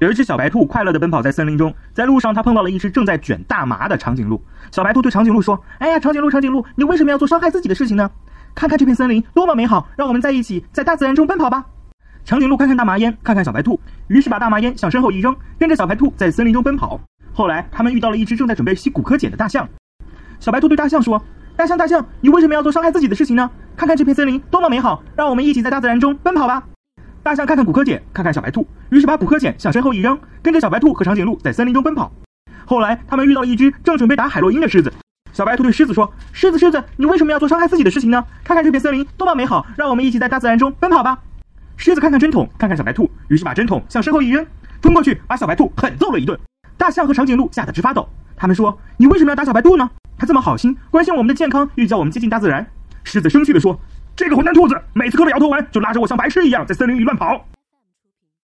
有一只小白兔快乐地奔跑在森林中，在路上，它碰到了一只正在卷大麻的长颈鹿。小白兔对长颈鹿说：“哎呀，长颈鹿，长颈鹿，你为什么要做伤害自己的事情呢？看看这片森林多么美好，让我们在一起，在大自然中奔跑吧。”长颈鹿看看大麻烟，看看小白兔，于是把大麻烟向身后一扔，跟着小白兔在森林中奔跑。后来，他们遇到了一只正在准备吸骨科碱的大象。小白兔对大象说：“大象，大象，你为什么要做伤害自己的事情呢？看看这片森林多么美好，让我们一起在大自然中奔跑吧。”大象看看骨科碱，看看小白兔，于是把骨科碱向身后一扔，跟着小白兔和长颈鹿在森林中奔跑。后来，他们遇到了一只正准备打海洛因的狮子。小白兔对狮子说：“狮子，狮子，你为什么要做伤害自己的事情呢？看看这片森林多么美好，让我们一起在大自然中奔跑吧。”狮子看看针筒，看看小白兔，于是把针筒向身后一扔，冲过去把小白兔狠揍了一顿。大象和长颈鹿吓得直发抖。他们说：“你为什么要打小白兔呢？他这么好心，关心我们的健康，又叫我们接近大自然。”狮子生气地说。这个混蛋兔子，每次磕了摇头丸，就拉着我像白痴一样在森林里乱跑。